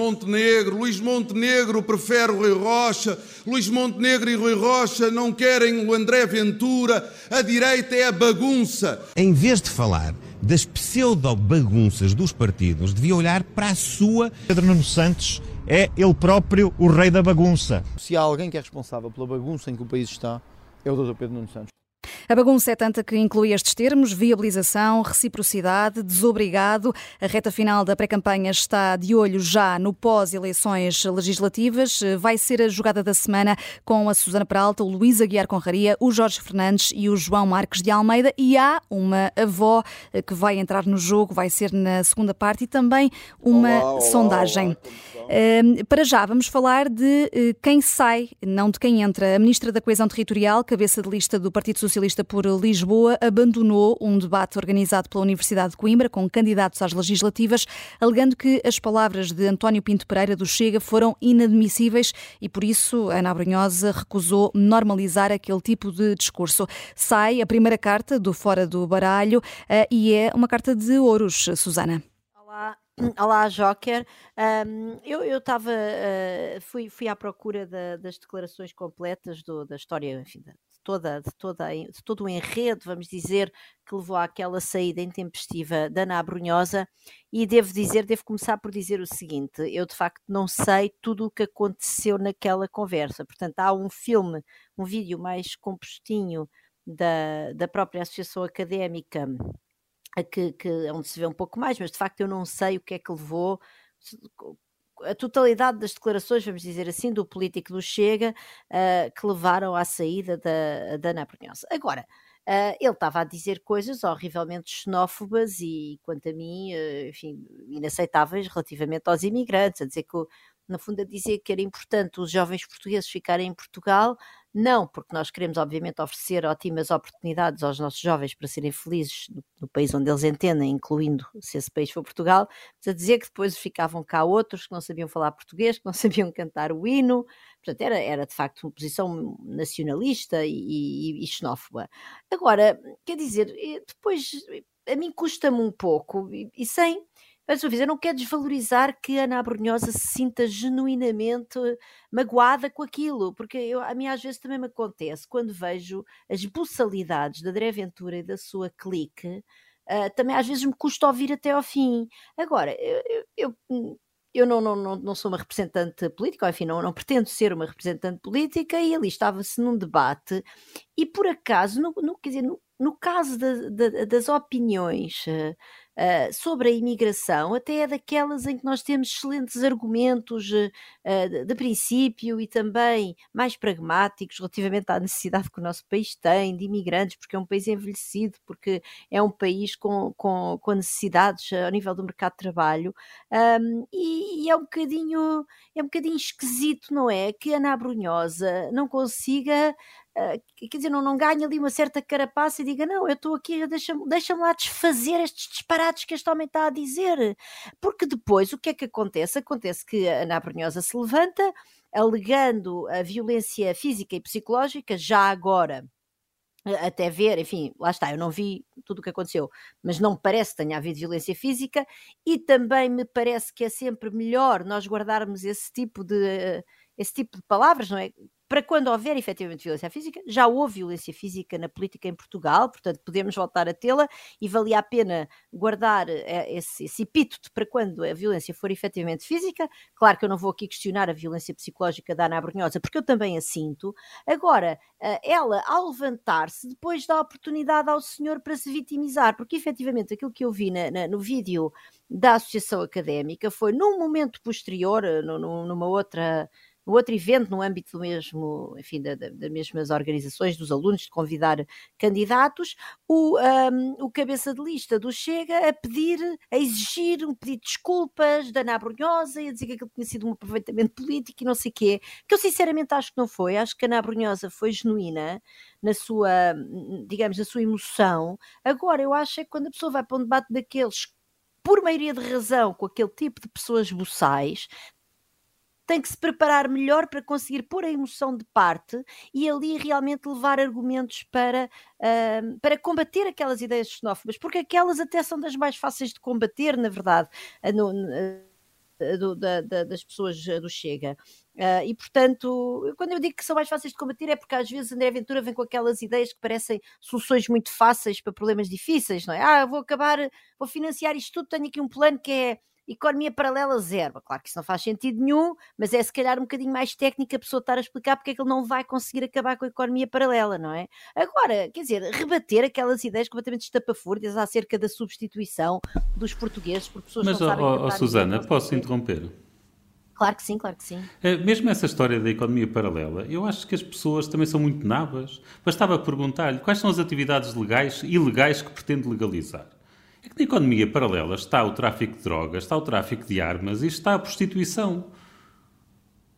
Montenegro, Luís Montenegro prefere o Rui Rocha, Luís Montenegro e Rui Rocha não querem o André Ventura, a direita é a bagunça. Em vez de falar das pseudo-bagunças dos partidos, devia olhar para a sua. Pedro Nuno Santos é ele próprio o rei da bagunça. Se há alguém que é responsável pela bagunça em que o país está, é o Dr. Pedro Nuno Santos. A bagunça é tanta que inclui estes termos: viabilização, reciprocidade, desobrigado. A reta final da pré-campanha está de olho já no pós-eleições legislativas. Vai ser a jogada da semana com a Susana Peralta, o Luís Aguiar Conraria, o Jorge Fernandes e o João Marques de Almeida. E há uma avó que vai entrar no jogo, vai ser na segunda parte, e também uma olá, olá, sondagem. Olá, Para já, vamos falar de uh, quem sai, não de quem entra. A Ministra da Coesão Territorial, cabeça de lista do Partido Socialista por Lisboa, abandonou um debate organizado pela Universidade de Coimbra com candidatos às legislativas, alegando que as palavras de António Pinto Pereira do Chega foram inadmissíveis e, por isso, Ana Abrunhosa recusou normalizar aquele tipo de discurso. Sai a primeira carta do Fora do Baralho uh, e é uma carta de ouros, Susana. Olá, Olá, Joker. Um, eu estava, uh, fui, fui à procura da, das declarações completas do, da história, enfim, de, toda, de, toda, de todo o enredo, vamos dizer, que levou àquela saída intempestiva da Ana Brunhosa e devo dizer, devo começar por dizer o seguinte, eu de facto não sei tudo o que aconteceu naquela conversa, portanto há um filme, um vídeo mais compostinho da, da própria Associação Académica que, que, onde se vê um pouco mais, mas de facto eu não sei o que é que levou a totalidade das declarações, vamos dizer assim, do político do Chega, uh, que levaram à saída da, da Ana Brunhosa. Agora, uh, ele estava a dizer coisas horrivelmente xenófobas e, quanto a mim, uh, enfim, inaceitáveis relativamente aos imigrantes, a dizer que, no fundo, a dizer que era importante os jovens portugueses ficarem em Portugal, não porque nós queremos, obviamente, oferecer ótimas oportunidades aos nossos jovens para serem felizes no, no, país onde eles entendem, incluindo se esse país for Portugal, mas a dizer que depois ficavam cá outros que não sabiam falar português, que não sabiam cantar o hino. Portanto, era, era de facto uma posição nacionalista e, e, e xenófoba. Agora, quer dizer, depois a mim custa-me um pouco, e, e sem vez, eu não quero desvalorizar que Ana Abrunhosa se sinta genuinamente magoada com aquilo, porque eu, a mim às vezes também me acontece quando vejo as buçalidades da André Ventura e da sua clique, uh, também às vezes me custa ouvir até ao fim. Agora, eu, eu, eu não, não, não, não, sou uma representante política, enfim, não, não pretendo ser uma representante política, e ali estava-se num debate, e por acaso, no, no quer dizer, no, no caso das opiniões uh, sobre a imigração, até é daquelas em que nós temos excelentes argumentos uh, de, de, princípio e também mais pragmáticos relativamente à necessidade que o nosso país tem de imigrantes, porque é um país envelhecido, porque é um país com, com, com necessidades ao nível do mercado de trabalho, um, e, e, é um bocadinho é um bocadinho esquisito, não é? Que Ana Brunhosa não consiga Uh, quer dizer, não, não ganha ali uma certa carapaça e diga: Não, eu estou aqui, deixa-me deixa lá desfazer estes disparates que este homem está a dizer. Porque depois o que é que acontece? Acontece que a Ana Brunhosa se levanta, alegando a violência física e psicológica, já agora até ver, enfim, lá está, eu não vi tudo o que aconteceu, mas não me parece que tenha havido violência física e também me parece que é sempre melhor nós guardarmos esse tipo de esse tipo de palavras, não é? Para quando houver efetivamente violência física, já houve violência física na política em Portugal, portanto podemos voltar a tê-la e valia a pena guardar eh, esse, esse epíteto para quando a violência for efetivamente física. Claro que eu não vou aqui questionar a violência psicológica da Ana Brunhosa, porque eu também a sinto. Agora, eh, ela, ao levantar-se, depois dá oportunidade ao senhor para se vitimizar, porque efetivamente aquilo que eu vi na, na, no vídeo da Associação Académica foi num momento posterior, eh, numa outra no outro evento, no âmbito do mesmo, enfim, da, da, das mesmas organizações dos alunos, de convidar candidatos, o, um, o cabeça de lista do Chega a pedir, a exigir um pedido de desculpas da Ana Brunhosa e a dizer que aquilo tinha sido um aproveitamento político e não sei o quê, que eu sinceramente acho que não foi, acho que a Ana Brunhosa foi genuína na sua, digamos, na sua emoção. Agora, eu acho é que quando a pessoa vai para um debate daqueles por maioria de razão, com aquele tipo de pessoas buçais, tem que se preparar melhor para conseguir pôr a emoção de parte e ali realmente levar argumentos para, uh, para combater aquelas ideias xenófobas, porque aquelas até são das mais fáceis de combater, na verdade. Uh, no, uh, do, da, da, das pessoas do Chega. Uh, e portanto, quando eu digo que são mais fáceis de combater é porque às vezes André Ventura vem com aquelas ideias que parecem soluções muito fáceis para problemas difíceis, não é? Ah, vou acabar, vou financiar isto tudo, tenho aqui um plano que é economia paralela zero. Claro que isso não faz sentido nenhum, mas é se calhar um bocadinho mais técnico a pessoa estar a explicar porque é que ele não vai conseguir acabar com a economia paralela, não é? Agora, quer dizer, rebater aquelas ideias completamente estapafúrdias acerca da substituição dos portugueses por pessoas mas, que não sabem... Mas, oh, oh, Susana, posso interromper? Claro que sim, claro que sim. É, mesmo essa história da economia paralela, eu acho que as pessoas também são muito nabas. Bastava perguntar-lhe quais são as atividades legais e ilegais que pretende legalizar. É que na economia paralela está o tráfico de drogas, está o tráfico de armas e está a prostituição.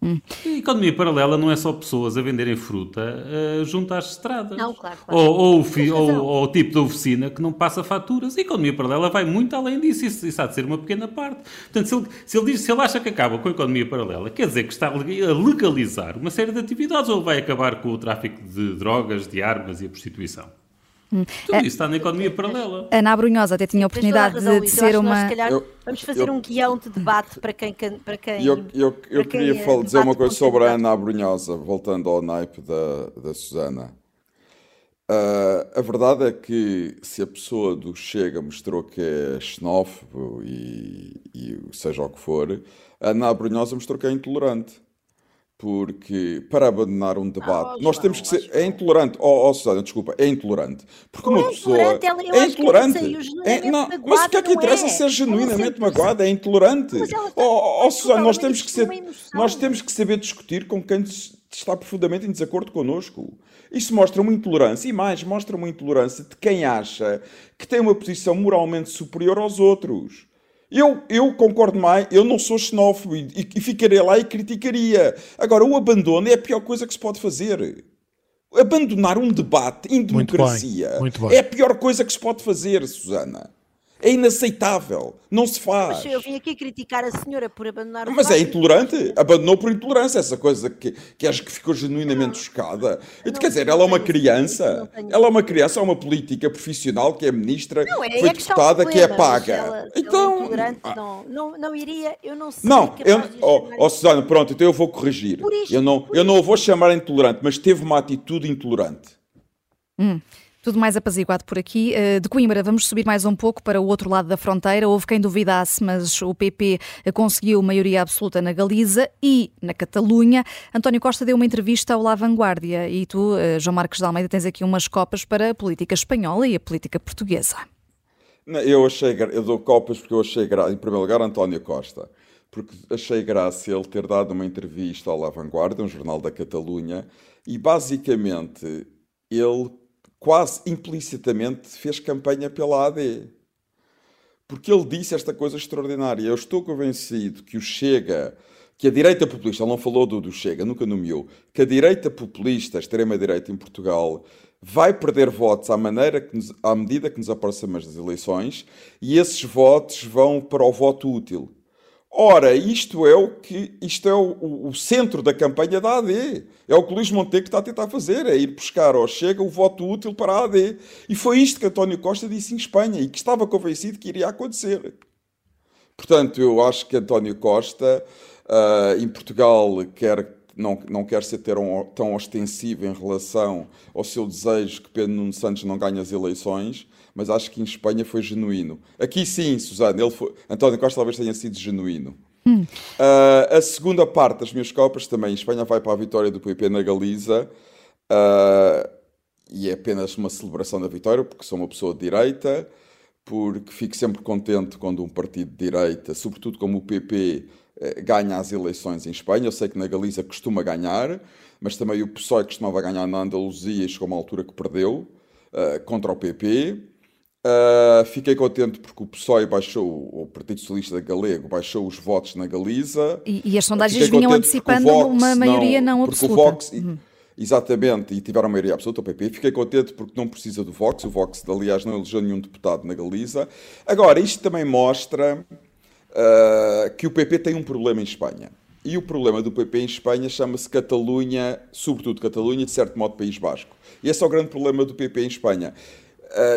Hum. A economia paralela não é só pessoas a venderem fruta uh, junto às estradas. Não, claro, claro. Ou, ou, o ou, ou, o tipo de oficina que não passa faturas. A economia paralela vai muito além disso. Isso, isso há de ser uma pequena parte. Portanto, se ele, se ele, diz, se ele acha que acaba com a economia paralela, quer dizer que está a legalizar uma série de atividades ou vai acabar com o tráfico de drogas, de armas e a prostituição? Hum. Tudo isso está na economia paralela. Ana Abrunhosa até tinha a oportunidade de, de ser uma. Eu, vamos fazer eu, um guião de debate para quem. Para quem eu, eu, eu queria falar, dizer uma coisa sobre a Ana Abrunhosa, voltando ao naipe da, da Susana. Uh, a verdade é que se a pessoa do Chega mostrou que é xenófobo e, e seja o que for, a Ana Abrunhosa mostrou que é intolerante porque para abandonar um debate, oh, nós temos que ser. É intolerante. Oh, oh Susana, desculpa, é intolerante. Porque uma é pessoa. é intolerante. É, não, mas o que é que interessa é? ser genuinamente magoada? É intolerante. Oh, oh Susana, nós temos, que ser, nós temos que saber discutir com quem está profundamente em desacordo connosco. Isso mostra uma intolerância, e mais, mostra uma intolerância de quem acha que tem uma posição moralmente superior aos outros. Eu, eu concordo mais, eu não sou xenófobo e, e, ficaria lá e criticaria. Agora, o abandono é a pior coisa que se pode fazer. Abandonar um debate em democracia muito bem, muito bem. é a pior coisa que se pode fazer, Susana. É inaceitável. Não se faz. Mas eu vim aqui criticar a senhora por abandonar o Mas é intolerante. Abandonou por intolerância. Essa coisa que, que acho que ficou genuinamente chocada. Não, quer dizer, ela é uma criança. Ela é uma criança, é uma política profissional que é ministra, não, é, foi é deputada, que é paga. Ela, então. Ela ah. não, não, não iria, eu não sei. Não, eu, oh, oh, Susana, pronto, então eu vou corrigir. Isto, eu não, eu não a vou chamar intolerante, mas teve uma atitude intolerante. Hum. Tudo mais apaziguado por aqui. Eh, de Coimbra, vamos subir mais um pouco para o outro lado da fronteira. Houve quem duvidasse, mas o PP conseguiu maioria absoluta na Galiza e na Catalunha. António Costa deu uma entrevista ao La Vanguardia e tu, eh, João Marcos de Almeida, tens aqui umas copas para a política espanhola e a política portuguesa. Eu achei, eu dou copas porque eu achei em primeiro lugar, António Costa, porque achei graça ele ter dado uma entrevista ao La Vanguardia, um jornal da Catalunha, e basicamente ele quase implicitamente fez campanha pela AD. Porque ele disse esta coisa extraordinária. Eu estou convencido que o Chega, que a direita populista, ele não falou do, do Chega, nunca nomeou, que a direita populista, a extrema-direita em Portugal, vai perder votos à, maneira que nos, à medida que nos aproximamos das eleições e esses votos vão para o voto útil. Ora, isto é o que isto é o, o, centro da campanha da AD. É o que Luís Montenegro está a tentar fazer, é ir buscar ao Chega o voto útil para a AD. E foi isto que António Costa disse em Espanha e que estava convencido que iria acontecer. Portanto, eu acho que António Costa, uh, em Portugal, quer, não, não quer ser tão, tão ostensivo em relação ao seu desejo que Pedro Nuno Santos não ganhe as eleições, mas acho que em Espanha foi genuíno. Aqui sim, Susana, ele foi, António Costa talvez tenha sido genuíno. Hum. Uh, a segunda parte das minhas copas também, Espanha vai para a vitória do PP na Galiza uh, e é apenas uma celebração da vitória, porque sou uma pessoa de direita, porque fico sempre contente quando um partido de direita, sobretudo como o PP, eh, ganha as eleições em Espanha. Eu sei que na Galiza costuma ganhar, mas também o PSOE costumava ganhar na Andaluzia e chegou a uma altura que perdeu uh, contra o PP. Uh, fiquei contente porque o PSOE baixou, o Partido Socialista Galego baixou os votos na Galiza. E, e as sondagens vinham antecipando uma maioria não, não absoluta. O Vox, uhum. Exatamente, e tiveram maioria absoluta, o PP. Fiquei contente porque não precisa do Vox. O Vox, aliás, não elegeu nenhum deputado na Galiza. Agora, isto também mostra uh, que o PP tem um problema em Espanha. E o problema do PP em Espanha chama-se Catalunha, sobretudo Catalunha, de certo modo País Basco. E esse é o grande problema do PP em Espanha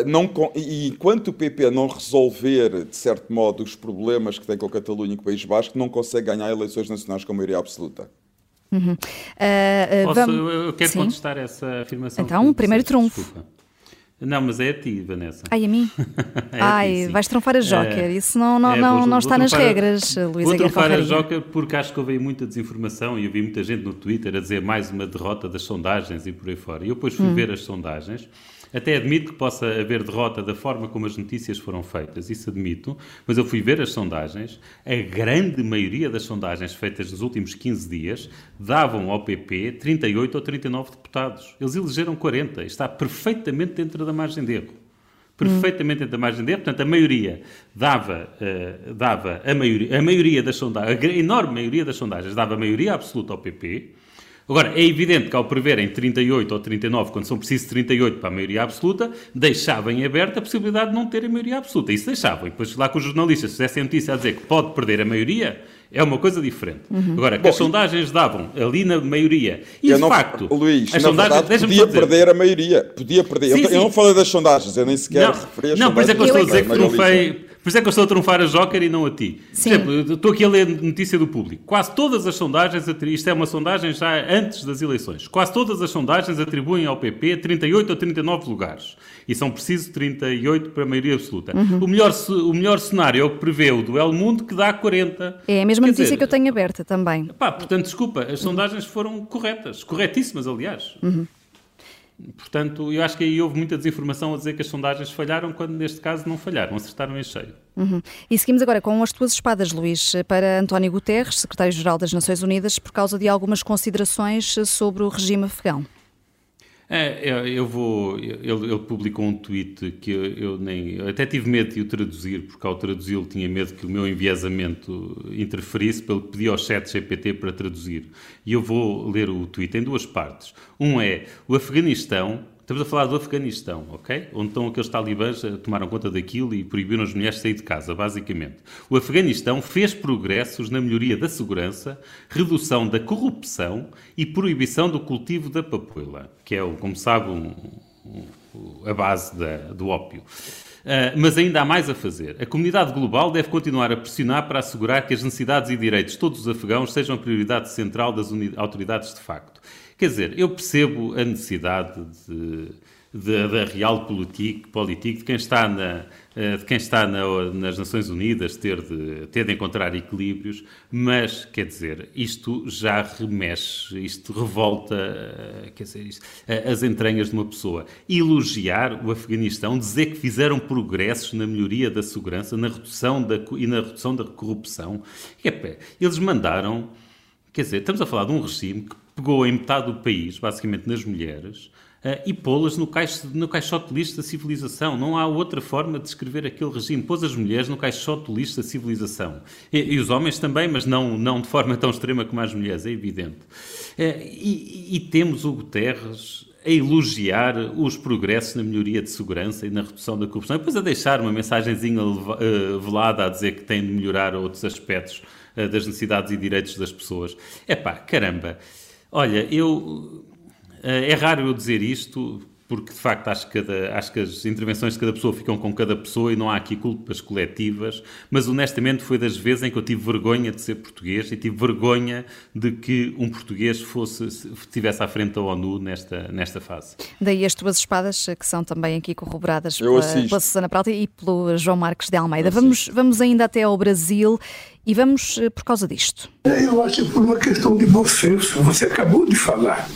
não, e enquanto o PP não resolver, de certo modo, os problemas que tem com a Catalunha e com o País Basco, não consegue ganhar eleições nacionais com maioria absoluta. Uhum. Uh, Posso, vamos... Eu quero Sim. contestar essa afirmação. Então, primeiro trunfo. Desculpa. Não, mas é a ti, Vanessa. Ai, a mim? é Ai, a ti, vais trunfar a Joker. É, Isso não, não, é, não, vou, não está nas regras, Luísa Vou trunfar a Joker porque acho que houve muita desinformação e eu vi muita gente no Twitter a dizer mais uma derrota das sondagens e por aí fora. E eu depois fui hum. ver as sondagens até admito que possa haver derrota da forma como as notícias foram feitas, isso admito, mas eu fui ver as sondagens, a grande maioria das sondagens feitas nos últimos 15 dias davam ao PP 38 ou 39 deputados. Eles elegeram 40, está perfeitamente dentro da margem de erro perfeitamente dentro da margem de erro. Portanto, a maioria dava, uh, dava a, maioria, a maioria das sondagens, a enorme maioria das sondagens dava a maioria absoluta ao PP. Agora, é evidente que ao preverem 38 ou 39, quando são precisos 38 para a maioria absoluta, deixavam em aberto a possibilidade de não terem maioria absoluta. Isso deixavam. E depois lá que os jornalistas fizessem notícia a dizer que pode perder a maioria, é uma coisa diferente. Uhum. Agora, que Bom, as sondagens davam ali na maioria, e de não, facto, Luís, as sondagens, verdade, podia perder a maioria. Podia perder. Sim, eu, sim. eu, não falei das sondagens, eu nem sequer não, referi as Não, por isso é que eu estou a dizer que trunfei por isso é que eu estou a trunfar a Joker e não a ti. Sim. Por exemplo, estou aqui a ler notícia do público. Quase todas as sondagens, isto é uma sondagem já antes das eleições, quase todas as sondagens atribuem ao PP 38 ou 39 lugares. E são precisos 38 para a maioria absoluta. Uhum. O, melhor, o melhor cenário é o que prevê o do El Mundo, que dá 40. É a mesma Quer notícia dizer, que eu tenho aberta também. Pá, portanto, desculpa, as sondagens foram corretas. Corretíssimas, aliás. Uhum. Portanto, eu acho que aí houve muita desinformação a dizer que as sondagens falharam, quando neste caso não falharam, acertaram em cheio. Uhum. E seguimos agora com as tuas espadas, Luís, para António Guterres, secretário-geral das Nações Unidas, por causa de algumas considerações sobre o regime afegão. É, é, eu vou. Ele, ele, publicou um tweet que eu, eu, nem. Eu até tive medo de o traduzir, porque ao traduzi-lo tinha medo que o meu enviesamento interferisse, pelo que pedi ao chat GPT para traduzir. E eu vou ler o tweet em duas partes. Um é: o Afeganistão Estamos a falar do Afeganistão, ok? Onde estão aqueles talibãs tomaram conta daquilo e proibiram as mulheres de sair de casa, basicamente. O Afeganistão fez progressos na melhoria da segurança, redução da corrupção e proibição do cultivo da papoila, que é, como sabe, um, um, a base da, do ópio. Uh, mas ainda há mais a fazer. A comunidade global deve continuar a pressionar para assegurar que as necessidades e direitos de todos os afegãos sejam a prioridade central das autoridades de facto. Quer dizer, eu percebo a necessidade de, de, da real política, de quem está, na, eh, de quem está na, nas Nações Unidas ter de, ter de encontrar equilíbrios, mas, quer dizer, isto já remexe, isto revolta eh, quer dizer, isto, as entranhas de uma pessoa. Elogiar o Afeganistão, dizer que fizeram progressos na melhoria da segurança na redução da, e na redução da corrupção. É, eles mandaram, quer dizer, estamos a falar de um regime que pegou em metade do país, basicamente nas mulheres, uh, e pô-las no, no caixote lixo da civilização. Não há outra forma de descrever aquele regime. Pôs as mulheres no caixote lixo da civilização. E, e, os homens também, mas não, não de forma tão extrema como as mulheres, é evidente. Uh, e, e temos o Guterres a elogiar os progressos na melhoria de segurança e na redução da corrupção, e depois a deixar uma mensagenzinha uh, velada a dizer que tem de melhorar outros aspectos das necessidades e direitos das pessoas. É pá, caramba. Olha, eu. Eh, é raro eu dizer isto, porque de facto acho que, cada, acho que as intervenções de cada pessoa ficam com cada pessoa e não há aqui culpas coletivas, mas honestamente foi das vezes em que eu tive vergonha de ser português e tive vergonha de que um português fosse estivesse à frente da ONU nesta, nesta fase. Daí as tuas espadas, que são também aqui corroboradas pela, pela Susana Prata e pelo João Marcos de Almeida. Vamos, vamos ainda até ao Brasil e vamos eh, por causa disto. Eu acho que por uma questão de bom senso, você acabou de falar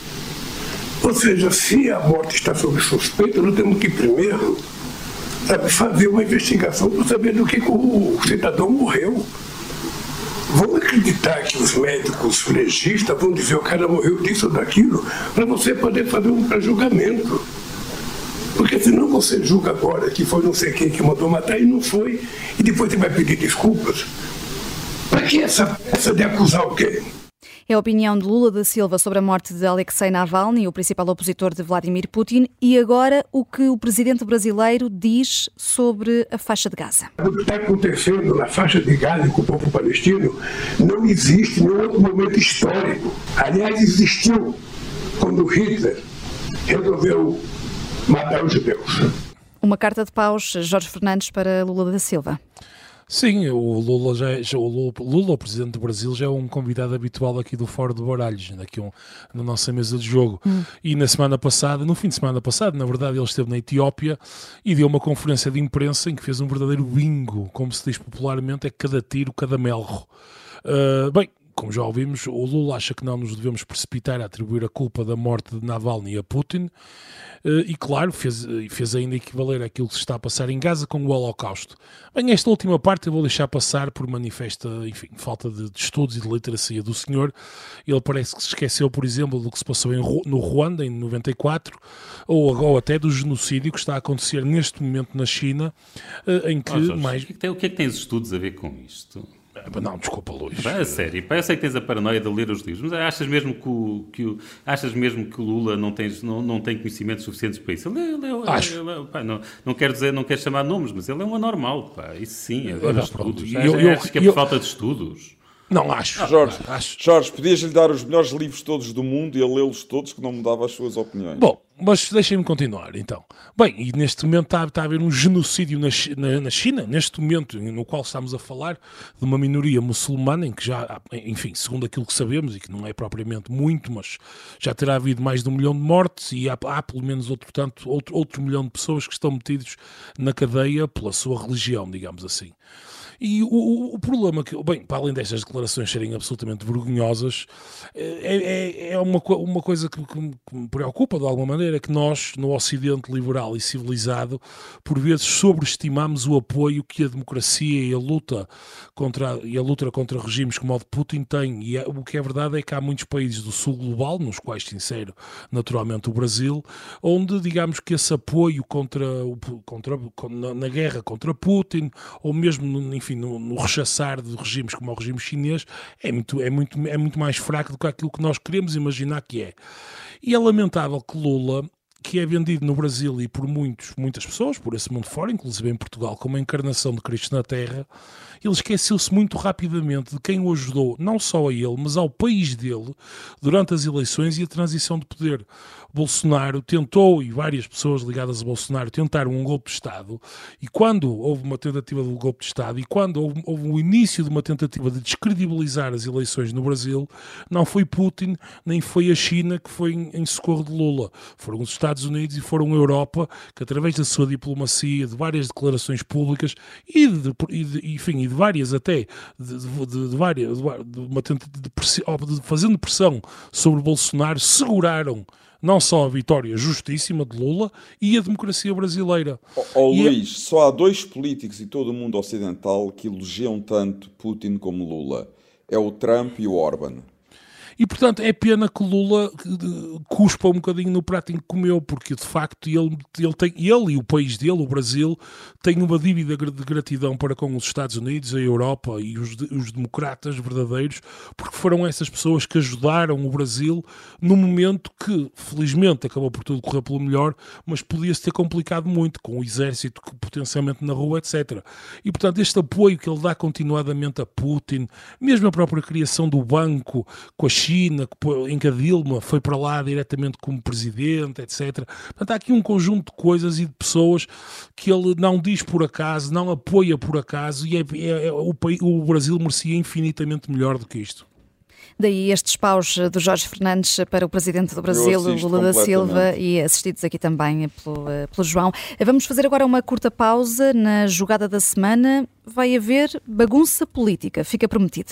ou seja, se a morte está sob suspeita, nós temos que primeiro sabe, fazer uma investigação para saber do que o cidadão morreu. Vamos acreditar que os médicos legistas vão dizer o cara morreu disso ou daquilo, para você poder fazer um pré-julgamento. Porque senão você julga agora que foi não sei quem que mandou matar e não foi, e depois você vai pedir desculpas. Para que essa peça de acusar alguém? É a opinião de Lula da Silva sobre a morte de Alexei Navalny, o principal opositor de Vladimir Putin, e agora o que o presidente brasileiro diz sobre a faixa de Gaza. O que está acontecendo na faixa de Gaza com o povo palestino não existe nenhum outro momento histórico. Aliás, existiu quando Hitler resolveu matar os judeus. Uma carta de paus, Jorge Fernandes, para Lula da Silva. Sim, o Lula, já, é, já o Lula, Lula, o presidente do Brasil, já é um convidado habitual aqui do Fórum de Baralhos, aqui um, na nossa mesa de jogo. Hum. E na semana passada, no fim de semana passado, na verdade, ele esteve na Etiópia e deu uma conferência de imprensa em que fez um verdadeiro bingo, como se diz popularmente, é cada tiro, cada melro. Uh, bem, como já ouvimos, o Lula acha que não nos devemos precipitar a atribuir a culpa da morte de Navalny a Putin eh, e, claro, fez, fez ainda equivaler aquilo que se está a passar em Gaza com o Holocausto. Bem, esta última parte eu vou deixar passar por manifesta, enfim, falta de, de estudos e de literacia do senhor. Ele parece que se esqueceu, por exemplo, do que se passou em, no Ruanda em 94 ou, ou até do genocídio que está a acontecer neste momento na China, eh, em que oh, Jorge, mais... O que, é que tem, o que é que tem estudos a ver com isto? Não, desculpa, Luís. A sério, eu sei que tens a paranoia de ler os livros, mas achas mesmo que o, que o, achas mesmo que o Lula não, tens, não, não tem conhecimentos suficientes para isso? Ele, é, ele, ele, é Acho. Ele, pá, não, não quero dizer, não quero chamar nomes, mas ele é um anormal, pá, isso sim, agora é, estudos. Eu, eu, acho que é por eu, falta de estudos. Não, acho. Jorge, acho. Jorge podias-lhe dar os melhores livros todos do mundo e ele lê-los todos que não mudava as suas opiniões. Bom, mas deixem-me continuar então. Bem, e neste momento está, está a haver um genocídio na, na, na, China, neste momento no qual estamos a falar de uma minoria muçulmana, em que já, enfim, segundo aquilo que sabemos, e que não é propriamente muito, mas já terá havido mais de um milhão de mortes e há, há pelo menos outro, tanto, outro, outro milhão de pessoas que estão metidos na cadeia pela sua religião, digamos assim. E o, o, problema que, bem, para além destas declarações serem absolutamente vergonhosas, é, é, é uma, uma coisa que, que, me preocupa de alguma maneira, que nós, no Ocidente liberal e civilizado, por vezes sobreestimamos o apoio que a democracia e a luta contra, e a luta contra regimes como o de Putin têm. E é, o que é verdade é que há muitos países do sul global, nos quais sincero naturalmente o Brasil, onde digamos que esse apoio contra, contra na guerra contra Putin, ou mesmo, enfim, enfim, no, no rechaçar de regimes como o regime chinês, é muito, é, muito, é muito mais fraco do que aquilo que nós queremos imaginar que é. E é lamentável que Lula que é vendido no Brasil e por muitos, muitas pessoas, por esse mundo fora, inclusive em Portugal, como a encarnação de Cristo na Terra, ele esqueceu-se muito rapidamente de quem o ajudou, não só a ele, mas ao país dele, durante as eleições e a transição de poder. Bolsonaro tentou, e várias pessoas ligadas a Bolsonaro tentaram um golpe de Estado, e quando houve uma tentativa de golpe de Estado, e quando houve, houve o início de uma tentativa de descredibilizar as eleições no Brasil, não foi Putin, nem foi a China que foi em, em socorro de Lula. Foram os Estados Unidos e foram a Europa que, através da sua diplomacia, de várias declarações públicas e de, e de enfim, de várias até, de, de, de várias, de, uma tentativa de, fazendo pressão sobre Bolsonaro, seguraram não só a vitória justíssima de Lula e a democracia brasileira. Oh, oh Luís, é... só há dois políticos em todo o mundo ocidental que elogiam tanto Putin como Lula. É o Trump e o Orban. E portanto é pena que Lula cuspa um bocadinho no prato em que comeu, porque de facto ele, ele, tem, ele e o país dele, o Brasil, têm uma dívida de gratidão para com os Estados Unidos, a Europa e os, os democratas verdadeiros, porque foram essas pessoas que ajudaram o Brasil no momento que, felizmente, acabou por tudo correr pelo melhor, mas podia-se ter complicado muito com o exército potencialmente na rua, etc. E portanto, este apoio que ele dá continuadamente a Putin, mesmo a própria criação do banco com a China, em que a Dilma foi para lá diretamente como presidente, etc. Portanto, há aqui um conjunto de coisas e de pessoas que ele não diz por acaso, não apoia por acaso, e é, é, é o, o Brasil merecia infinitamente melhor do que isto. Daí estes paus do Jorge Fernandes para o Presidente do Brasil, Lula da Silva, e assistidos aqui também pelo, pelo João. Vamos fazer agora uma curta pausa na jogada da semana. Vai haver bagunça política, fica prometido.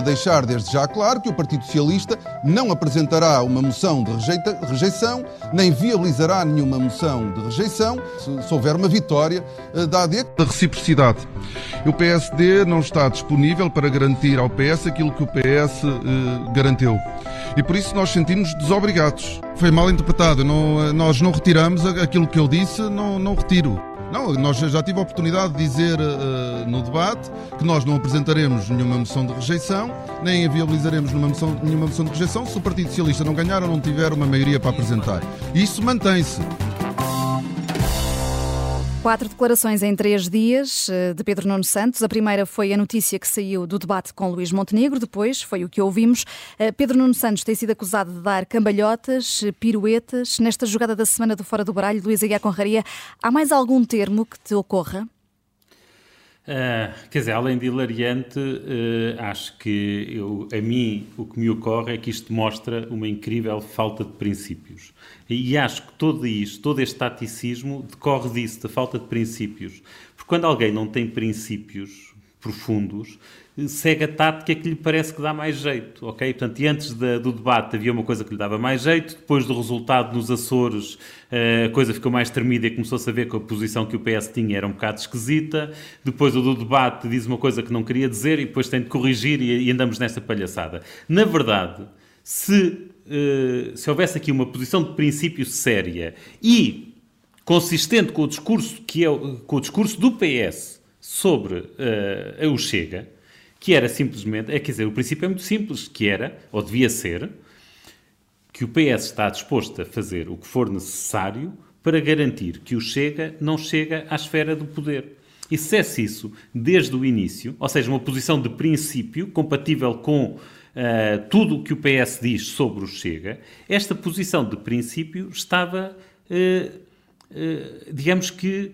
Deixar desde já claro que o Partido Socialista não apresentará uma moção de rejeita, rejeição, nem viabilizará nenhuma moção de rejeição se, se houver uma vitória uh, da AD. Da reciprocidade. O PSD não está disponível para garantir ao PS aquilo que o PS uh, eh, garantiu. E por isso nós sentimos desobrigados. Foi mal interpretado. Não, nós não retiramos aquilo que eu disse, não, não retiro. Não, nós já tive a oportunidade de dizer uh, no debate que nós não apresentaremos nenhuma moção de rejeição, nem viabilizaremos nenhuma moção, nenhuma moção de rejeição se o Partido Socialista não ganhar ou não tiver uma maioria para apresentar. Isso mantém-se. Quatro declarações em três dias eh, de Pedro Nuno Santos. A primeira foi a notícia que saiu do debate com Luís Montenegro, depois foi o que ouvimos. Eh, Pedro Nuno Santos tem sido acusado de dar cambalhotas, eh, piruetas. Nesta jogada da semana do Fora do Baralho, Luís Aguiar Conraria, há mais algum termo que te ocorra? Uh, quer dizer, além de hilariante, uh, acho que eu, a mim o que me ocorre é que isto mostra uma incrível falta de princípios. E acho que todo isto, todo este taticismo decorre disso, da falta de princípios. Porque quando alguém não tem princípios profundos, segue a tática que lhe parece que dá mais jeito, ok? Portanto, e antes do debate havia uma coisa que lhe dava mais jeito, depois do resultado nos Açores eh, a coisa ficou mais tremida e começou-se a ver que a posição que o PS tinha era um bocado esquisita, depois do debate diz uma coisa que não queria dizer e depois tem de corrigir e, e andamos nesta palhaçada. Na verdade, se, uh, se houvesse aqui uma posição de princípio séria e consistente com o discurso, que é, com o discurso do PS sobre uh, o Chega, que era simplesmente, é, quer dizer, o princípio é muito simples, que era, ou devia ser, que o PS está disposto a fazer o que for necessário para garantir que o Chega não chega à esfera do poder. E se é isso desde o início, ou seja, uma posição de princípio compatível com uh, tudo o que o PS diz sobre o Chega, esta posição de princípio estava, uh, uh, digamos que,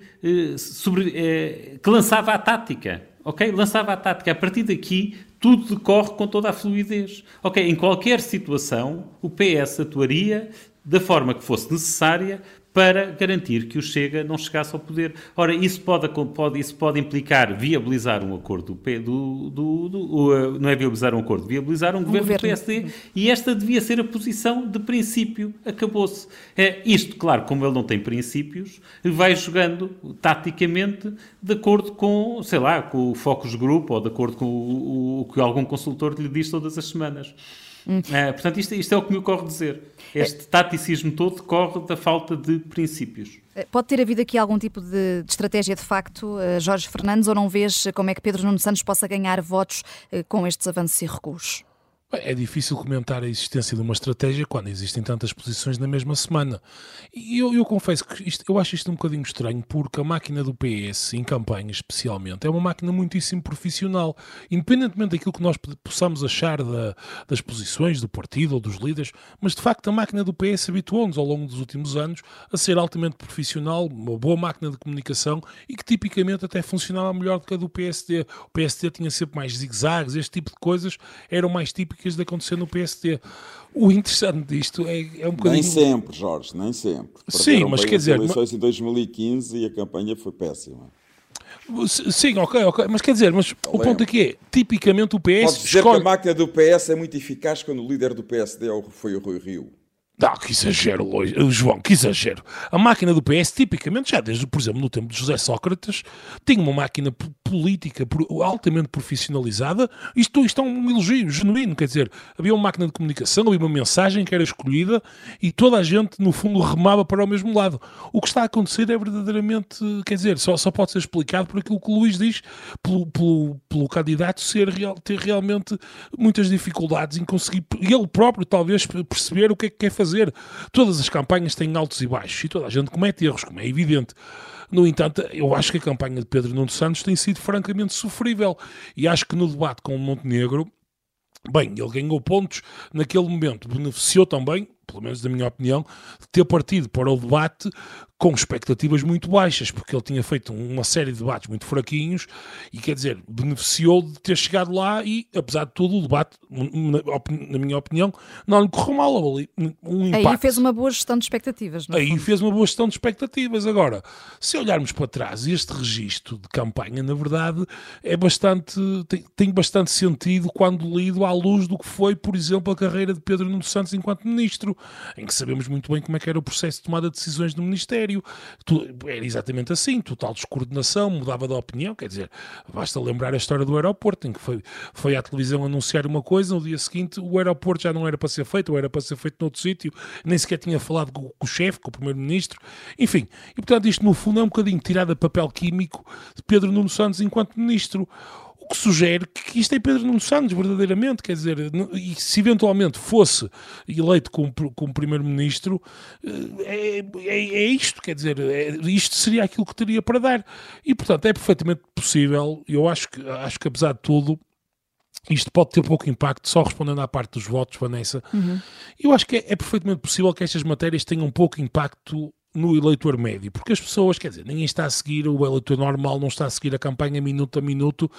sobre, que lançava a tática ok? Lançava a tática. A partir daqui, tudo decorre com toda a fluidez. Ok, em qualquer situação, o PS atuaria da forma que fosse necessária para garantir que o Chega não chegasse ao poder. Ora, isso pode, pode, isso pode implicar viabilizar um acordo do, do, do, do não é viabilizar um acordo, viabilizar um, um governo, governo, do PSD e esta devia ser a posição de princípio. Acabou-se. É, isto, claro, como ele não tem princípios, vai jogando taticamente de acordo com, sei lá, com o Focus Group ou de acordo com o, o que algum consultor lhe diz todas as semanas. Hum. É, portanto, isto, isto, é o que me ocorre dizer. Este taticismo todo decorre da falta de princípios. Eh, pode ter havido aqui algum tipo de, de, estratégia de facto, eh, Jorge Fernandes, ou não vês como é que Pedro Nuno Santos possa ganhar votos eh, com estes avanços e recuos? É difícil comentar a existência de uma estratégia quando existem tantas posições na mesma semana. E eu, eu confesso que isto, eu acho isto um bocadinho estranho, porque a máquina do PS, em campanha especialmente, é uma máquina muitíssimo profissional. Independentemente daquilo que nós possamos achar da, das posições do partido ou dos líderes, mas de facto a máquina do PS habituou-nos ao longo dos últimos anos a ser altamente profissional, uma boa máquina de comunicação e que tipicamente até funcionava melhor do que a do PSD. O PSD tinha sempre mais zigue-zagues, este tipo de coisas eram mais típicas típicas de acontecer no PSD. O interessante disto é, é um bocadinho... Nem sempre, Jorge, nem sempre. Sim, mas quer dizer... eleições mas... em 2015 e a campanha foi péssima. Sim, ok, ok. Mas quer dizer, mas o ponto aqui é, tipicamente o PS... Pode dizer escolhe... que a máquina do PS é muito eficaz quando o líder do PSD é foi o Rui Rio. Ah, que exagero, João, que exagero. A máquina do PS, tipicamente, já desde, por exemplo, no tempo de José Sócrates, tinha uma máquina política altamente profissionalizada. Isto, isto é um elogio genuíno, quer dizer, havia uma máquina de comunicação, havia uma mensagem que era escolhida e toda a gente, no fundo, remava para o mesmo lado. O que está a acontecer é verdadeiramente, quer dizer, só, só pode ser explicado por aquilo que o Luís diz, pelo, pelo, pelo candidato ser ter realmente muitas dificuldades em conseguir, ele próprio, talvez, perceber o que é que quer fazer. Todas as campanhas têm altos e baixos e toda a gente comete erros, como é evidente. No entanto, eu acho que a campanha de Pedro Nuno Santos tem sido francamente sofrível. E acho que no debate com o Montenegro Bem, ele ganhou pontos naquele momento, beneficiou também, pelo menos da minha opinião, de ter partido para o debate com expectativas muito baixas, porque ele tinha feito uma série de debates muito fraquinhos e, quer dizer, beneficiou de ter chegado lá e, apesar de tudo, o debate, na minha opinião, não lhe correu mal. Um impacto. Aí fez uma boa gestão de expectativas. Aí fundo. fez uma boa gestão de expectativas. Agora, se olharmos para trás, este registro de campanha, na verdade, é bastante, tem, tem bastante sentido quando lido à luz do que foi, por exemplo, a carreira de Pedro Nuno Santos enquanto ministro, em que sabemos muito bem como é que era o processo de tomada de decisões do Ministério. era exatamente assim, total descoordenação, mudava de opinião, quer dizer, basta lembrar a história do aeroporto, em que foi, foi à televisão anunciar uma coisa, no dia seguinte o aeroporto já não era para ser feito, ou era para ser feito noutro sítio, nem sequer tinha falado com, o chefe, com o primeiro-ministro, enfim. E portanto isto no fundo é um bocadinho tirado a papel químico de Pedro Nuno Santos enquanto ministro que sugere que isto é Pedro Nuno Santos, verdadeiramente, quer dizer, e se eventualmente fosse eleito como, como primeiro-ministro, eh, é, é, é, isto, quer dizer, é, isto seria aquilo que teria para dar. E, portanto, é perfeitamente possível, eu acho que, acho que apesar de tudo, isto pode ter pouco impacto, só respondendo à parte dos votos, Vanessa. Uhum. Eu acho que é, é perfeitamente possível que estas matérias tenham pouco impacto no eleitor médio, porque as pessoas, quer dizer, ninguém está a seguir, o eleitor normal não está a seguir a campanha minuto a minuto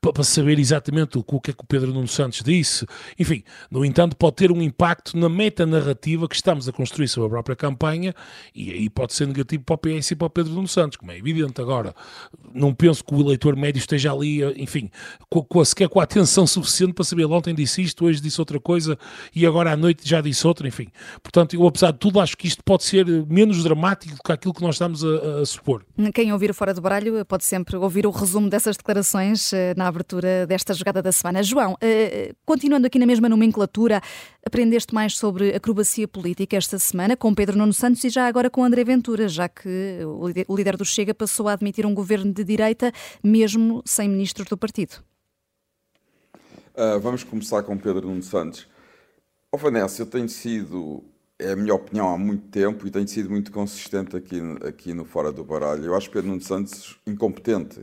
para, saber exatamente o, que é que o Pedro Nuno Santos disse. Enfim, no entanto, pode ter um impacto na meta-narrativa que estamos a construir sobre a própria campanha e aí pode ser negativo para o PS e para o Pedro Nuno Santos, como é evidente. Agora, não penso que o eleitor médio esteja ali, enfim, com, sequer com a atenção suficiente para saber, ontem disse isto, hoje disse outra coisa e agora à noite já disse outra, enfim. Portanto, eu apesar de tudo acho que isto pode ser menos dramático dramático do que aquilo que nós estamos a, a, supor. Quem ouvir o Fora do Baralho pode sempre ouvir o resumo dessas declarações eh, na abertura desta jogada da semana. João, eh, continuando aqui na mesma nomenclatura, aprendeste mais sobre acrobacia política esta semana com Pedro Nuno Santos e já agora com André Ventura, já que o líder do Chega passou a admitir um governo de direita, mesmo sem ministros do partido. Uh, vamos começar com Pedro Nuno Santos. Oh, Vanessa, eu tenho sido é a minha opinião há muito tempo e tenho sido muito consistente aqui, aqui no Fora do Baralho. Eu acho Pedro Nuno Santos incompetente.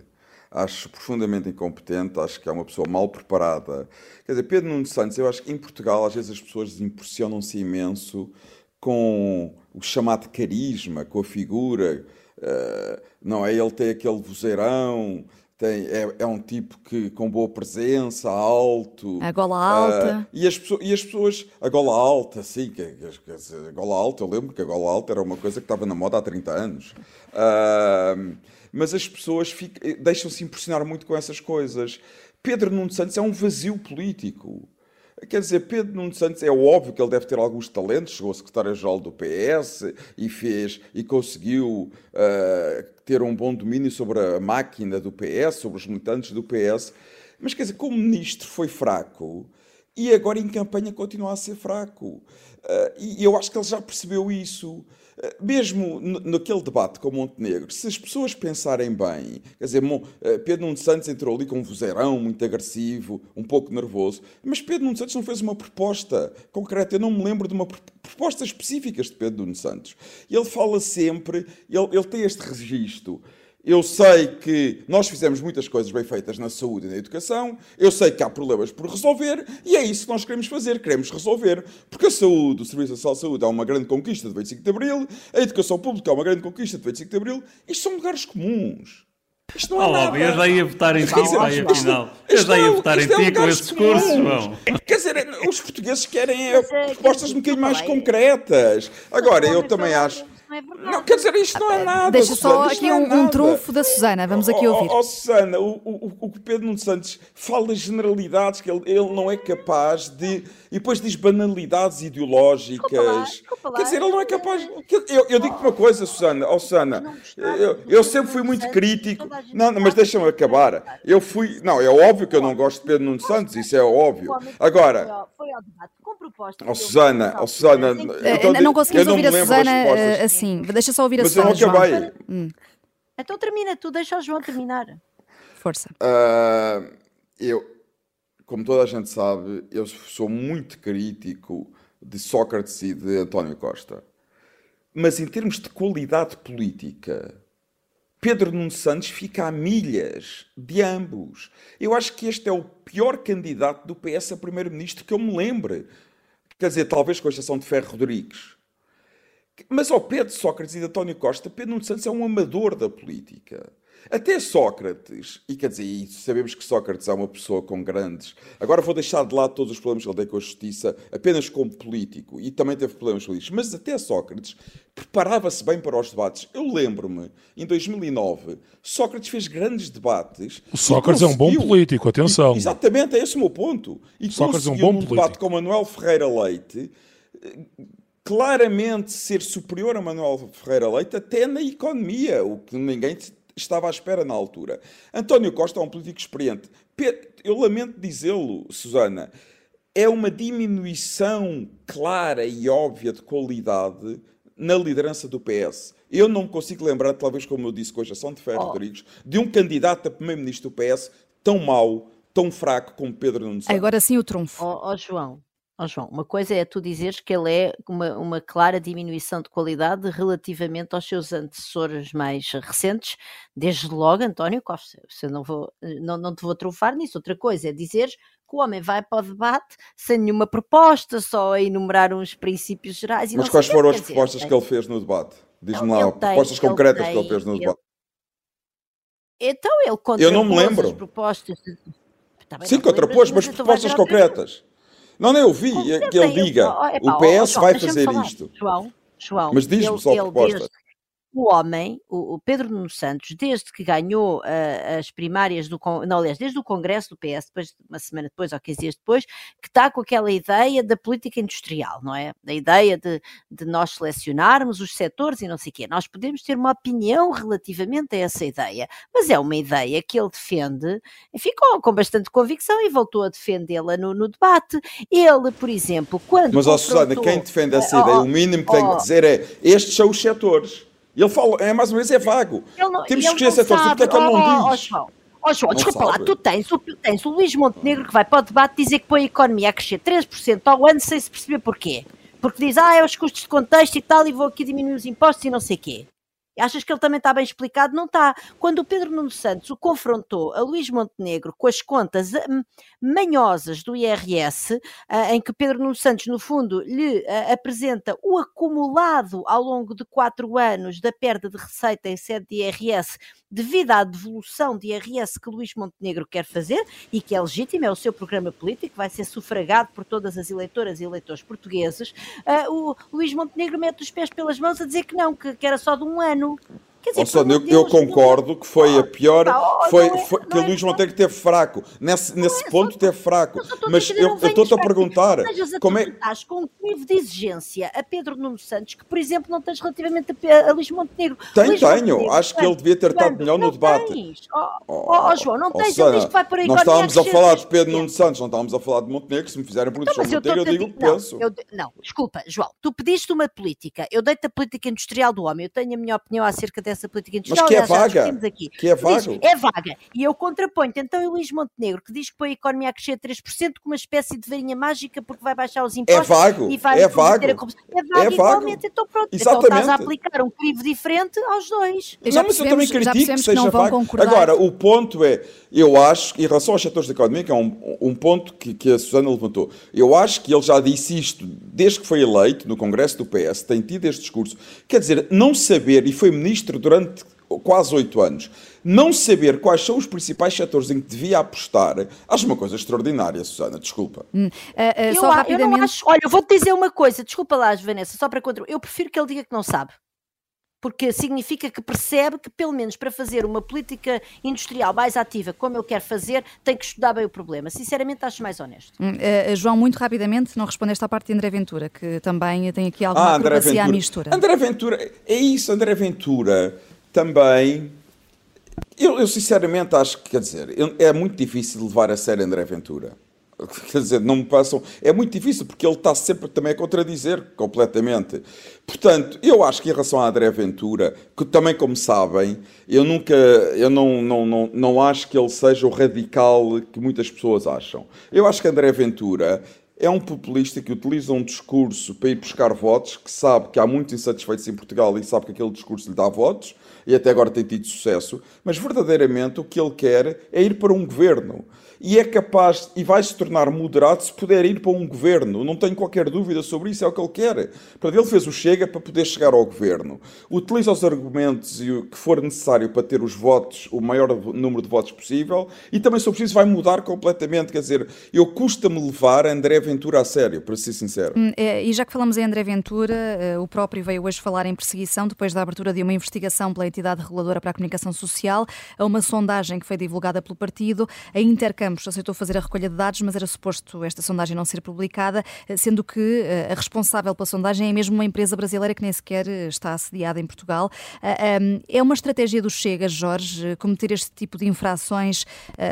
Acho profundamente incompetente, acho que é uma pessoa mal preparada. Quer dizer, Pedro Nuno Santos, eu acho que em Portugal às vezes as pessoas impressionam-se imenso com o chamado carisma, com a figura. Uh, não é? Ele tem aquele vozeirão, tem, é, é, um tipo que com boa presença, alto. A gola alta. Uh, e, as pessoas, e as pessoas. A gola alta, sim. Que, que, a gola alta, eu lembro que a gola alta era uma coisa que estava na moda há 30 anos. Uh, mas as pessoas deixam-se impressionar muito com essas coisas. Pedro Nuno Santos é um vazio político. Quer dizer, Pedro Nuno Santos é óbvio que ele deve ter alguns talentos, chegou secretário-geral do PS e fez e conseguiu uh, ter um bom domínio sobre a máquina do PS, sobre os militantes do PS, mas quer dizer, como ministro foi fraco e agora em campanha continua a ser fraco. Uh, e eu acho que ele já percebeu isso. Eh, mesmo naquele debate com Montenegro, se as pessoas pensarem bem, quer dizer, eh, Pedro Nuno Santos entrou ali com um vozeirão muito agressivo, um pouco nervoso, mas Pedro Nuno Santos não fez uma proposta concreta. Eu não me lembro de uma proposta específica de Pedro Nuno Santos. Ele fala sempre, ele, ele tem este registro eu sei que nós fizemos muitas coisas bem feitas na saúde e na educação. Eu sei que há problemas por resolver e é isso que nós queremos fazer. Queremos resolver. Porque a saúde, o Serviço Nacional de Saúde é uma grande conquista de 25 de Abril, a educação pública é uma grande conquista de 25 de Abril. Isto são lugares comuns. Isto não é oh, nada. Eu já ia votar em ti, pai, afinal. Eu já ia votar em ti com esse discurso, João. Quer dizer, os portugueses querem eh, propostas um bocadinho mais concretas. Agora, eu também acho não é verdade. Não, quer dizer, isto não é nada. Deixa só aqui é um, um, trunfo da Susana, vamos aqui ouvir. Ó oh, oh, Susana, o, o, o Pedro Nuno Santos fala generalidades que ele, ele não é capaz de. E depois diz banalidades ideológicas. Desculpa lá, desculpa lá. Quer dizer, ele não é capaz. Eu, eu digo-te uma coisa, Susana. Oh, Susana, eu, eu sempre fui muito crítico. Não, mas deixa-me acabar. Eu fui. Não, é óbvio que eu não gosto de Pedro Nuno Santos, isso é óbvio. Agora. Foi ao debate proposta. Ó Susana, ó Susana. Não conseguimos ouvir a Susana assim sim. Deixa só ouvir a Susana. Mas eu não acabei. Hum. Então termina tu, deixa o João terminar. Força. Uh, eu, como toda a gente sabe, eu sou muito crítico de Sócrates e de António Costa. Mas em termos de qualidade política, Pedro Nuno Santos fica a milhas de ambos. Eu acho que este é o pior candidato do PS a primeiro-ministro que eu me lembre. Quer dizer, talvez com a exceção de Ferro Rodrigues. Mas ao Pedro Sócrates e de António Costa, Pedro Nuno Santos é um amador da política. Até Sócrates, e quer dizer, e sabemos que Sócrates é uma pessoa com grandes. Agora vou deixar de lado todos os problemas que ele tem com a justiça, apenas como político, e também teve problemas políticos. Mas até Sócrates preparava-se bem para os debates. Eu lembro-me, em 2009, Sócrates fez grandes debates. O Sócrates é um bom político, atenção. E, exatamente, é esse o meu ponto. E Sócrates é um bom num político. debate com Manuel Ferreira Leite claramente ser superior a Manuel Ferreira Leite até na economia, o que ninguém estava à espera na altura. António Costa é um político experiente. Eu lamento dizê-lo, Susana, é uma diminuição clara e óbvia de qualidade na liderança do PS. Eu não me consigo lembrar, talvez como eu disse com a Jação de Ferro Oh. Rodrigues, de um candidato a primeiro-ministro do PS tão mau, tão fraco como Pedro Santos. Agora sim o trunfo. Ó ó, João, ó, João, uma coisa é tu dizeres que ele é uma, uma clara diminuição de qualidade relativamente aos seus antecessores mais recentes, desde logo António Costa. Eu não, vou, não, não te vou trunfar nisso. Outra coisa é dizeres que o homem vai para o debate sem nenhuma proposta, só a enumerar uns princípios gerais. Mas quais foram as dizer, propostas tem- que ele fez no debate? Diz-me lá, tem- propostas ele concretas que ele tem- fez no ele- debate. Então ele Eu não me contrapôs lembro. as propostas. de- Sim, contrapôs, mas propostas concretas. Não, não, eu vi é que ele diga, o ó, PS vai fazer isto. João, João, Mas diz-me só ele propostas. O homem, o, o Pedro Nuno Santos, desde que ganhou ah, as primárias do não, aliás, desde o Congresso do PS, depois, uma semana depois ou 15 dias depois, que está com aquela ideia da política industrial, não é? Da ideia de, de nós selecionarmos os setores e não sei o quê. Nós podemos ter uma opinião relativamente a essa ideia, mas é uma ideia que ele defende, enfim, com, com bastante convicção e voltou a defendê-la no, no debate. Ele, por exemplo, quando Mas, ó Susana, quem defende essa Ah, ideia, o mínimo que tem ó, que dizer é estes são os setores. Ele fala, é mais ou menos, é vago. Não- Temos que escolher setores, porque é que ele Oh, não oh, diz? João, oh, João, Não desculpa lá, sabe. tu tens, o, tens o Luís Montenegro que vai para o debate dizer que põe a economia a crescer 13% ao ano sem se perceber porquê. Porque diz, ah, é os custos de contexto e tal, e vou aqui diminuir os impostos e não sei quê. Achas que ele também está bem explicado? Não está. Quando o Pedro Nuno Santos o confrontou a Luís Montenegro com as contas hum, manhosas do IRS, ah, em que Pedro Nuno Santos, no fundo, lhe ah, apresenta o acumulado ao longo de quatro anos da perda de receita em sede de IRS devido à devolução de IRS que Luís Montenegro quer fazer e que é legítimo, é o seu programa político, vai ser sufragado por todas as eleitoras e eleitores portugueses, ah, o Luís Montenegro mete os pés pelas mãos a dizer que não, que, que era só de um ano. Tchau. Quer dizer, eu, eu concordo que foi a pior, Não, foi, é- foi- que o é Luís Montenegro teve fraco. Nesse, nesse ponto teve fraco. Mas eu estou-te a perguntar, como é, estás com um nível de exigência a Pedro Nuno Santos que, por exemplo, não tens relativamente a, a Luís Montenegro. Tenho, Luís tenho. Montenegro, Acho que ele devia ter estado melhor no debate. Tens. Oh, oh, oh, João, não tens. Ele Susana, diz que vai por aí nós estávamos a falar de Pedro Nuno Santos, não estávamos a falar de Montenegro. Se me fizerem perguntas sobre eu Montenegro, eu estou-te digo o que penso. não, desculpa, João, tu pediste uma política, eu dei-te a política industrial do homem, eu tenho a minha opinião acerca dessa política industrial. que é já vaga, aqui. que é vago. é vaga. E eu contraponho então o Luís Montenegro, que diz que põe a economia a crescer 3% com uma espécie de varinha mágica porque vai baixar os impostos vago, e vai é vago. a corrupção. É vago É vago. igualmente, então pronto. Então estás a Exatamente. aplicar um crivo diferente aos dois. não, mas eu também critico que seja vago. Agora, o ponto é, eu acho, em relação aos setores da economia, que é um, um ponto que, que a Susana levantou, eu acho que ele já disse isto desde que foi eleito no Congresso do PS, tem tido este discurso. Quer dizer, não saber, e foi ministro durante quase oito anos, não saber quais são os principais setores em que devia apostar, acho uma coisa extraordinária, Susana, desculpa. Hum, ah, ah, eu, só a- eu rapidamente. não acho. Olha, eu vou-te dizer uma coisa, desculpa lá, Vanessa, só para contra. Eu prefiro que ele diga que não sabe. Porque significa que percebe que, pelo menos para fazer uma política industrial mais ativa, como ele quer fazer, tem que estudar bem o problema. Sinceramente, acho mais honesto. Ah, João, muito rapidamente, não respondeste à parte de André Ventura, que também tem aqui alguma Ah, acrobacia à mistura. André Ventura, é isso, André Ventura também. Eu, eu sinceramente acho que, quer dizer, eu- é muito difícil levar a sério André Ventura. Quer dizer, não me passam. É muito difícil porque ele está sempre também a contradizer completamente. Portanto, eu acho que em relação a André Ventura, que também, como sabem, eu nunca. Eu não, não, não, não acho que ele seja o radical que muitas pessoas acham. Eu acho que André Ventura é um populista que utiliza um discurso para ir buscar votos, que sabe que há muitos insatisfeitos em Portugal e sabe que aquele discurso lhe dá votos, e até agora tem tido sucesso, mas verdadeiramente o que ele quer é ir para um governo e é capaz e vai se tornar moderado se puder ir para um governo. Não tenho qualquer dúvida sobre isso, é o que ele quer. Portanto, ele fez o Chega para poder chegar ao governo. Utiliza os argumentos que for necessário para ter os votos, o maior número de votos possível, e também, se for preciso, vai mudar completamente. Quer dizer, eu custa-me levar André Ventura a sério, para ser sincero. Hum, é, e já que falamos em André Ventura, eh, o próprio veio hoje falar em perseguição depois da abertura de uma investigação pela entidade reguladora para a comunicação social a uma sondagem que foi divulgada pelo partido. A Intercam Campos aceitou fazer a recolha de dados, mas era suposto esta sondagem não ser publicada, eh, sendo que eh, a responsável pela sondagem é mesmo uma empresa brasileira que nem sequer eh, está assediada em Portugal. É uma estratégia do Chega, Jorge, cometer este tipo de infrações,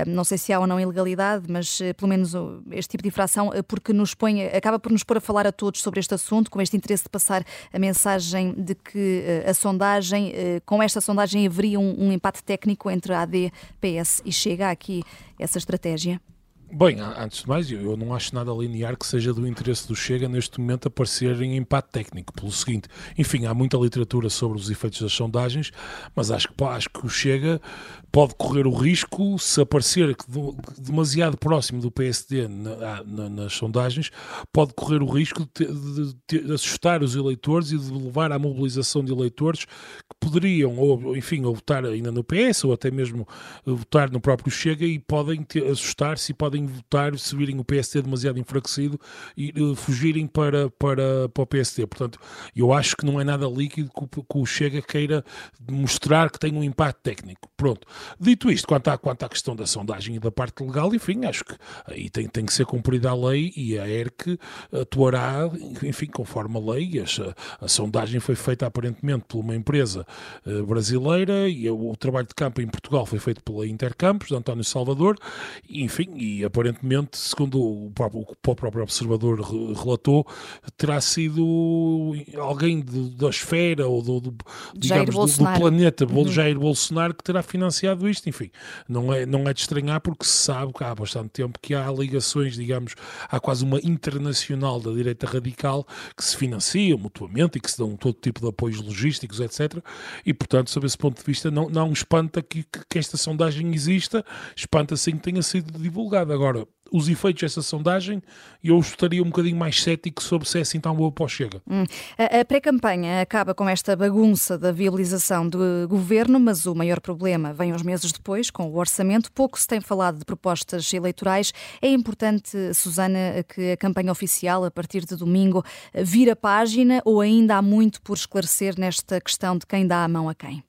não sei se há ou não ilegalidade, mas pelo menos este tipo de infração, porque nos põe, acaba por nos pôr a falar a todos sobre este assunto, com este interesse de passar a mensagem de que a sondagem, com esta sondagem haveria um, um empate técnico entre AD, PS e Chega. Aqui essa estratégia? Bem, antes de mais, eu não acho nada linear que seja do interesse do Chega neste momento aparecer em empate técnico. Pelo seguinte, enfim, há muita literatura sobre os efeitos das sondagens, mas acho que, acho que o Chega pode correr o risco, se aparecer demasiado próximo do PSD na, na, nas sondagens, pode correr o risco de, de, de, assustar os eleitores e de levar à mobilização de eleitores que poderiam, ou enfim, ou votar ainda no PS, ou até mesmo votar no próprio Chega e podem assustar-se e podem votar se virem o PSD demasiado enfraquecido e uh, fugirem para, para, para o PSD. Portanto, eu acho que não é nada líquido que, que o Chega queira mostrar que tem um impacto técnico. Pronto. Dito isto, quanto à, quanto à questão da sondagem e da parte legal, enfim, acho que aí tem, tem que ser cumprida a lei e a ERC atuará, enfim, conforme a lei. A, a sondagem foi feita aparentemente por uma empresa uh, brasileira e o, o, trabalho de campo em Portugal foi feito pela Intercampos, de António Salvador, enfim, e aparentemente, segundo o próprio, o próprio observador relatou, terá sido alguém de, da esfera ou do, do digamos, do, do, planeta uhum. Jair Bolsonaro que terá financiado isto, enfim, não é, não é de estranhar porque se sabe que há bastante tempo que há ligações, digamos, há quase uma internacional da direita radical que se financia mutuamente e que se dão todo tipo de apoios logísticos, etc. E, portanto, sob esse ponto de vista, não, não espanta que, que esta sondagem exista, espanta sim que tenha sido divulgada. Agora, os efeitos dessa sondagem e eu estaria um bocadinho mais cético sobre se é assim tão boa para o Chega. Hum. A, a pré-campanha acaba com esta bagunça da viabilização do governo, mas o maior problema vem uns meses depois, com o orçamento. Pouco se tem falado de propostas eleitorais. É importante, Susana, que a campanha oficial, a partir de domingo, vire a página ou ainda há muito por esclarecer nesta questão de quem dá a mão a quem?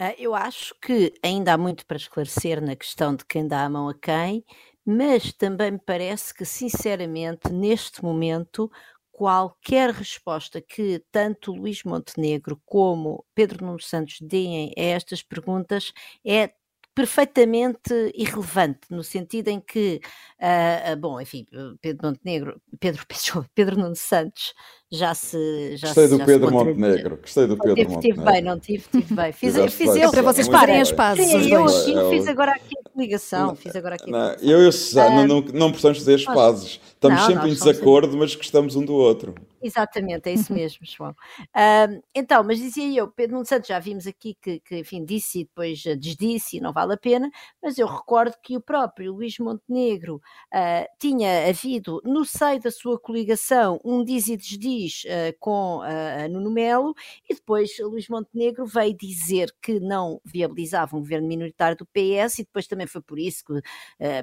Ah, eu acho que ainda há muito para esclarecer na questão de quem dá a mão a quem mas também me parece que, sinceramente, neste momento, qualquer resposta que tanto Luís Montenegro como Pedro Nuno Santos deem a estas perguntas é perfeitamente irrelevante, no sentido em que, uh, bom, enfim, Pedro Montenegro, Pedro, Pedro Nuno Santos já se. Já Gostei se, do Pedro Montenegro. Gostei do Pedro tive, Montenegro. Tive bem, não tive, tive bem. Fiz, fiz eu para vocês parem as pazes. Sim, eu é fiz agora aqui a ligação. Fiz agora aqui não, Eu e o Susana não, não precisamos fazer as pazes. Estamos não, sempre em desacordo, mas gostamos um do outro. Exatamente, é isso mesmo, João. Uh, então, mas dizia eu, Pedro Nuno Santos, já vimos aqui que, que, enfim, disse e depois desdisse e não vale a pena, mas eu recordo que o próprio Luís Montenegro uh, tinha havido no seio da sua coligação um diz e desdiz uh, com uh, Nuno Melo e depois Luís Montenegro veio dizer que não viabilizava um governo minoritário do PS e depois também foi por isso que uh,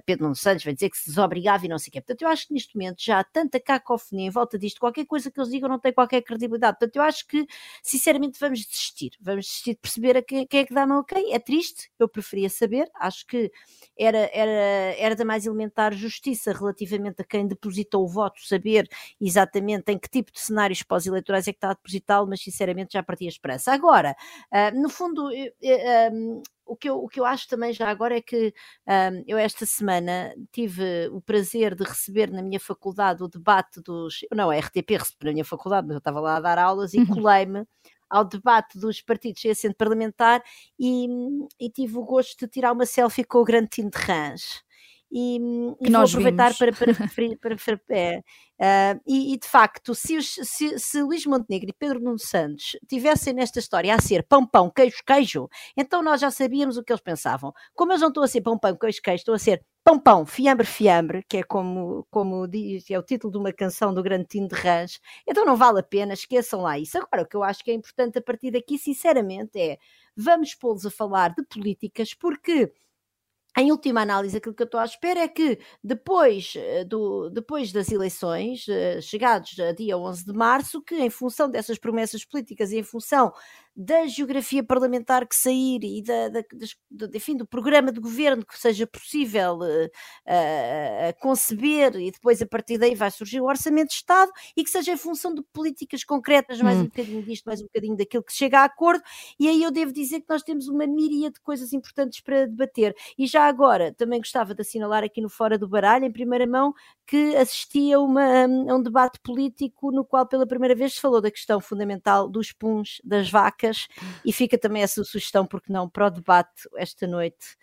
Pedro Nuno Santos vai dizer que se desobrigava e não sei o quê. Portanto, eu acho que neste momento já há tanta cacofonia em volta disto, qualquer coisa que eles digam não tem qualquer credibilidade. Portanto, eu acho que, sinceramente, vamos desistir. Vamos desistir de perceber a quem, quem é que dá mão a quem. É triste, eu preferia saber. Acho que era, era, era da mais elementar justiça relativamente a quem depositou o voto, saber exatamente em que tipo de cenários pós-eleitorais é que está a depositá-lo, mas sinceramente já partia a esperança. Agora, uh, no fundo, uh, o que, eu, o que eu acho também já agora é que um, eu esta semana tive o prazer de receber na minha faculdade o debate dos. Não, a RTP recebeu na minha faculdade, mas eu estava lá a dar aulas e colei-me ao debate dos partidos sem assento parlamentar e, e, tive o gosto de tirar uma selfie com o grande Tim de Rãs. E, e vou aproveitar vimos. para, para, para, para é, uh, e, e, de facto, se, os, se, se Luís Montenegro e Pedro Nuno Santos tivessem nesta história a ser pão, pão, queijo, queijo, então nós já sabíamos o que eles pensavam. Como eles não estão a ser pão, pão, queijo, queijo, estão a ser Pão Pão, Fiambre Fiambre, que é como, como diz, é o título de uma canção do Grande Tino de Rãs, então não vale a pena, esqueçam lá isso. Agora, o que eu acho que é importante a partir daqui, sinceramente, é vamos pô-los a falar de políticas, porque em última análise, aquilo que eu estou à espera é que depois, eh, do, depois das eleições, eh, chegados a dia 11 de março, que em função dessas promessas políticas e em função da geografia parlamentar que sair e da, da, da, enfim, do programa de governo que seja possível uh, uh, conceber e depois a partir daí vai surgir o orçamento de Estado e que seja em função de políticas concretas, mais hum. um bocadinho disto, mais um bocadinho daquilo que chega a acordo, e aí eu devo dizer que nós temos uma míria de coisas importantes para debater. E já agora, também gostava de assinalar aqui no Fora do Baralho, em primeira mão, que assisti a, uma, a um debate político no qual pela primeira vez se falou da questão fundamental dos puns das vacas e fica também essa sugestão, porque não, para o debate esta noite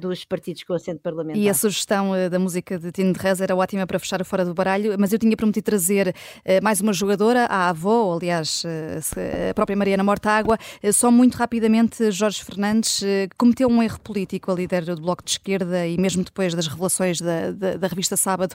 dos partidos com assento parlamentar. E a sugestão uh, da música de Tino de Reza era ótima para fechar o Fora do Baralho, mas eu tinha prometido trazer uh, mais uma jogadora, a avó, aliás, uh, a própria Mariana Mortágua. só muito rapidamente, Jorge Fernandes cometeu um erro político, a líder do Bloco de Esquerda, e mesmo depois das revelações da, da, da revista Sábado,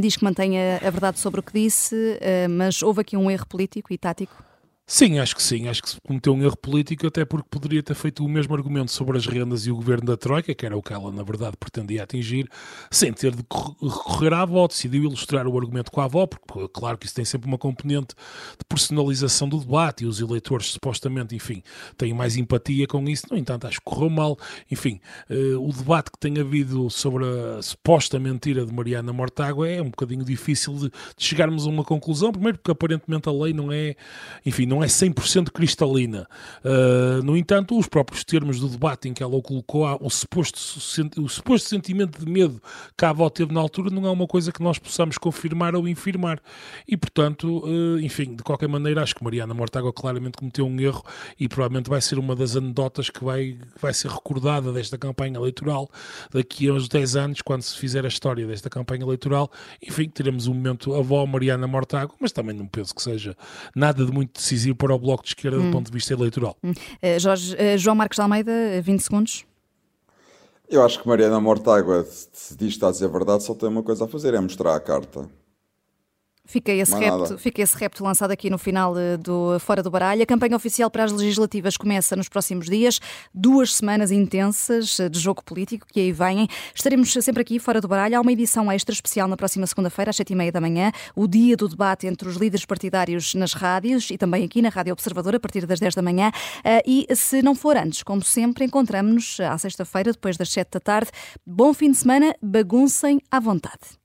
diz que mantém a, a, verdade sobre o que disse, mas houve aqui um erro político e tático? Sim, acho que sim. Acho que se cometeu um erro político, até porque poderia ter feito o mesmo argumento sobre as rendas e o governo da Troika, que era o que ela, na verdade, pretendia atingir, sem ter de recorrer à avó. Decidiu ilustrar o argumento com a avó, porque, claro, que isso tem sempre uma componente de personalização do debate e os eleitores, supostamente, enfim, têm mais empatia com isso. No entanto, acho que correu mal. Enfim, uh, o debate que tem havido sobre a suposta mentira de Mariana Mortágua é um bocadinho difícil de, de chegarmos a uma conclusão. Primeiro, porque aparentemente a lei não é, enfim, não não é 100% cristalina. Uh, no entanto, os próprios termos do debate em que ela o colocou, o suposto, o suposto sentimento de medo que a avó teve na altura, não é uma coisa que nós possamos confirmar ou infirmar. E, portanto, uh, enfim, de qualquer maneira, acho que Mariana Mortágua claramente cometeu um erro e provavelmente vai ser uma das anedotas que vai, vai ser recordada desta campanha eleitoral daqui a uns 10 anos, quando se fizer a história desta campanha eleitoral. Enfim, teremos um momento avó Mariana Mortágua, mas também não penso que seja nada de muito decisivo decisivo para o Bloco de Esquerda hum. do ponto de vista eleitoral. Hum. Uh, Jorge, uh, João Marcos de Almeida, 20 segundos. Eu acho que Mariana Mortágua, se diz que está a dizer a verdade, só tem uma coisa a fazer, é mostrar a carta. Fica esse, repto, fica esse repto lançado aqui no final eh, do Fora do Baralho. A campanha oficial para as legislativas começa nos próximos dias. Duas semanas intensas eh, de jogo político que aí vêm. Estaremos sempre aqui, Fora do Baralho. Há uma edição extra especial na próxima segunda-feira, às sete e meia da manhã. O dia do debate entre os líderes partidários nas rádios e também aqui na Rádio Observador, a partir das 10 da manhã. Eh, e se não for antes, como sempre, encontramos-nos à sexta-feira, depois das sete da tarde. Bom fim de semana. Baguncem à vontade.